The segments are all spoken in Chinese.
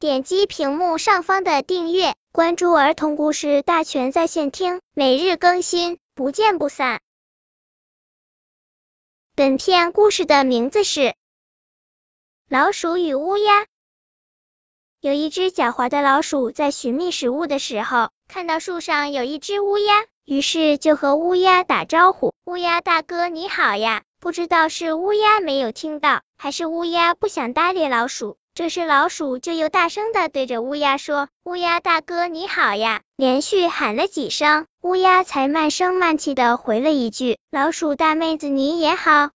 点击屏幕上方的订阅，关注儿童故事大全在线听，每日更新，不见不散。本片故事的名字是《老鼠与乌鸦》。有一只狡猾的老鼠在寻觅食物的时候，看到树上有一只乌鸦，于是就和乌鸦打招呼：“乌鸦大哥，你好呀！”不知道是乌鸦没有听到，还是乌鸦不想搭理老鼠。这时老鼠就又大声的对着乌鸦说：“乌鸦大哥你好呀！”连续喊了几声，乌鸦才慢声慢气的回了一句：“老鼠大妹子你也好。”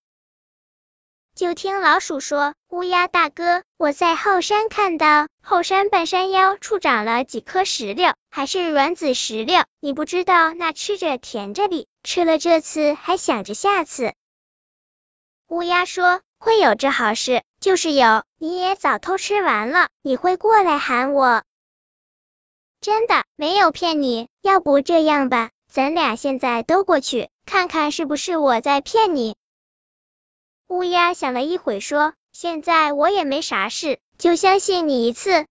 就听老鼠说：“乌鸦大哥，我在后山看到后山半山腰处长了几颗石榴，还是软籽石榴。你不知道那吃着甜着哩，吃了这次还想着下次。”乌鸦说：“会有这好事，就是有，你也早偷吃完了，你会过来喊我。真的没有骗你。要不这样吧，咱俩现在都过去，看看是不是我在骗你。”乌鸦想了一会，说：“现在我也没啥事，就相信你一次。”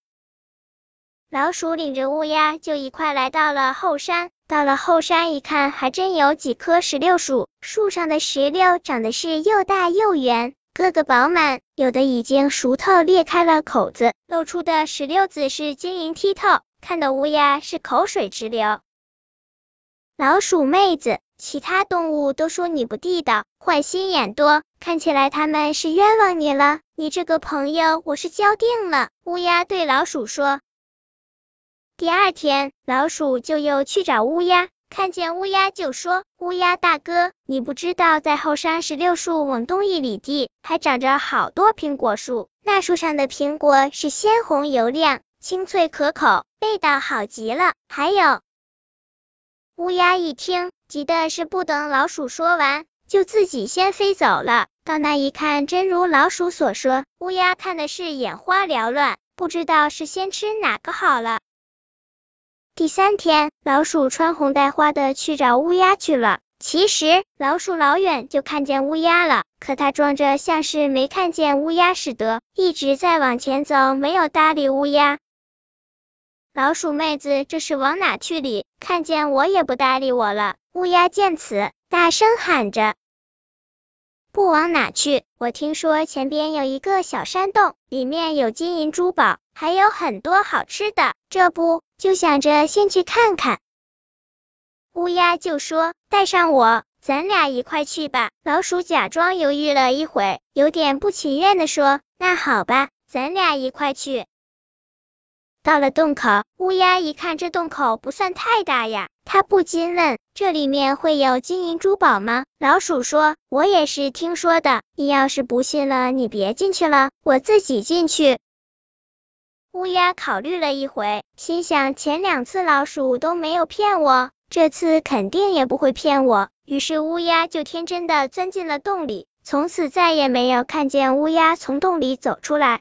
老鼠领着乌鸦就一块来到了后山。到了后山一看，还真有几棵石榴树，树上的石榴长得是又大又圆，个个饱满，有的已经熟透裂开了口子，露出的石榴籽是晶莹剔透，看得乌鸦是口水直流。老鼠妹子，其他动物都说你不地道，坏心眼多，看起来他们是冤枉你了，你这个朋友我是交定了。乌鸦对老鼠说。第二天，老鼠就又去找乌鸦，看见乌鸦就说：“乌鸦大哥，你不知道在后山石榴树往东一里地，还长着好多苹果树，那树上的苹果是鲜红油亮，清脆可口，味道好极了。还有……”乌鸦一听，急的是不等老鼠说完，就自己先飞走了。到那一看，真如老鼠所说，乌鸦看的是眼花缭乱，不知道是先吃哪个好了。第三天，老鼠穿红戴花的去找乌鸦去了。其实老鼠老远就看见乌鸦了，可它装着像是没看见乌鸦似的，一直在往前走，没有搭理乌鸦。老鼠妹子这是往哪去哩？看见我也不搭理我了。乌鸦见此，大声喊着。不往哪去？我听说前边有一个小山洞，里面有金银珠宝，还有很多好吃的。这不就想着先去看看。乌鸦就说：“带上我，咱俩一块去吧。”老鼠假装犹豫了一会，有点不情愿的说：“那好吧，咱俩一块去。”到了洞口，乌鸦一看这洞口不算太大呀，他不禁问：“这里面会有金银珠宝吗？”老鼠说：“我也是听说的，你要是不信了，你别进去了，我自己进去。”乌鸦考虑了一会，心想前两次老鼠都没有骗我，这次肯定也不会骗我，于是乌鸦就天真的钻进了洞里，从此再也没有看见乌鸦从洞里走出来。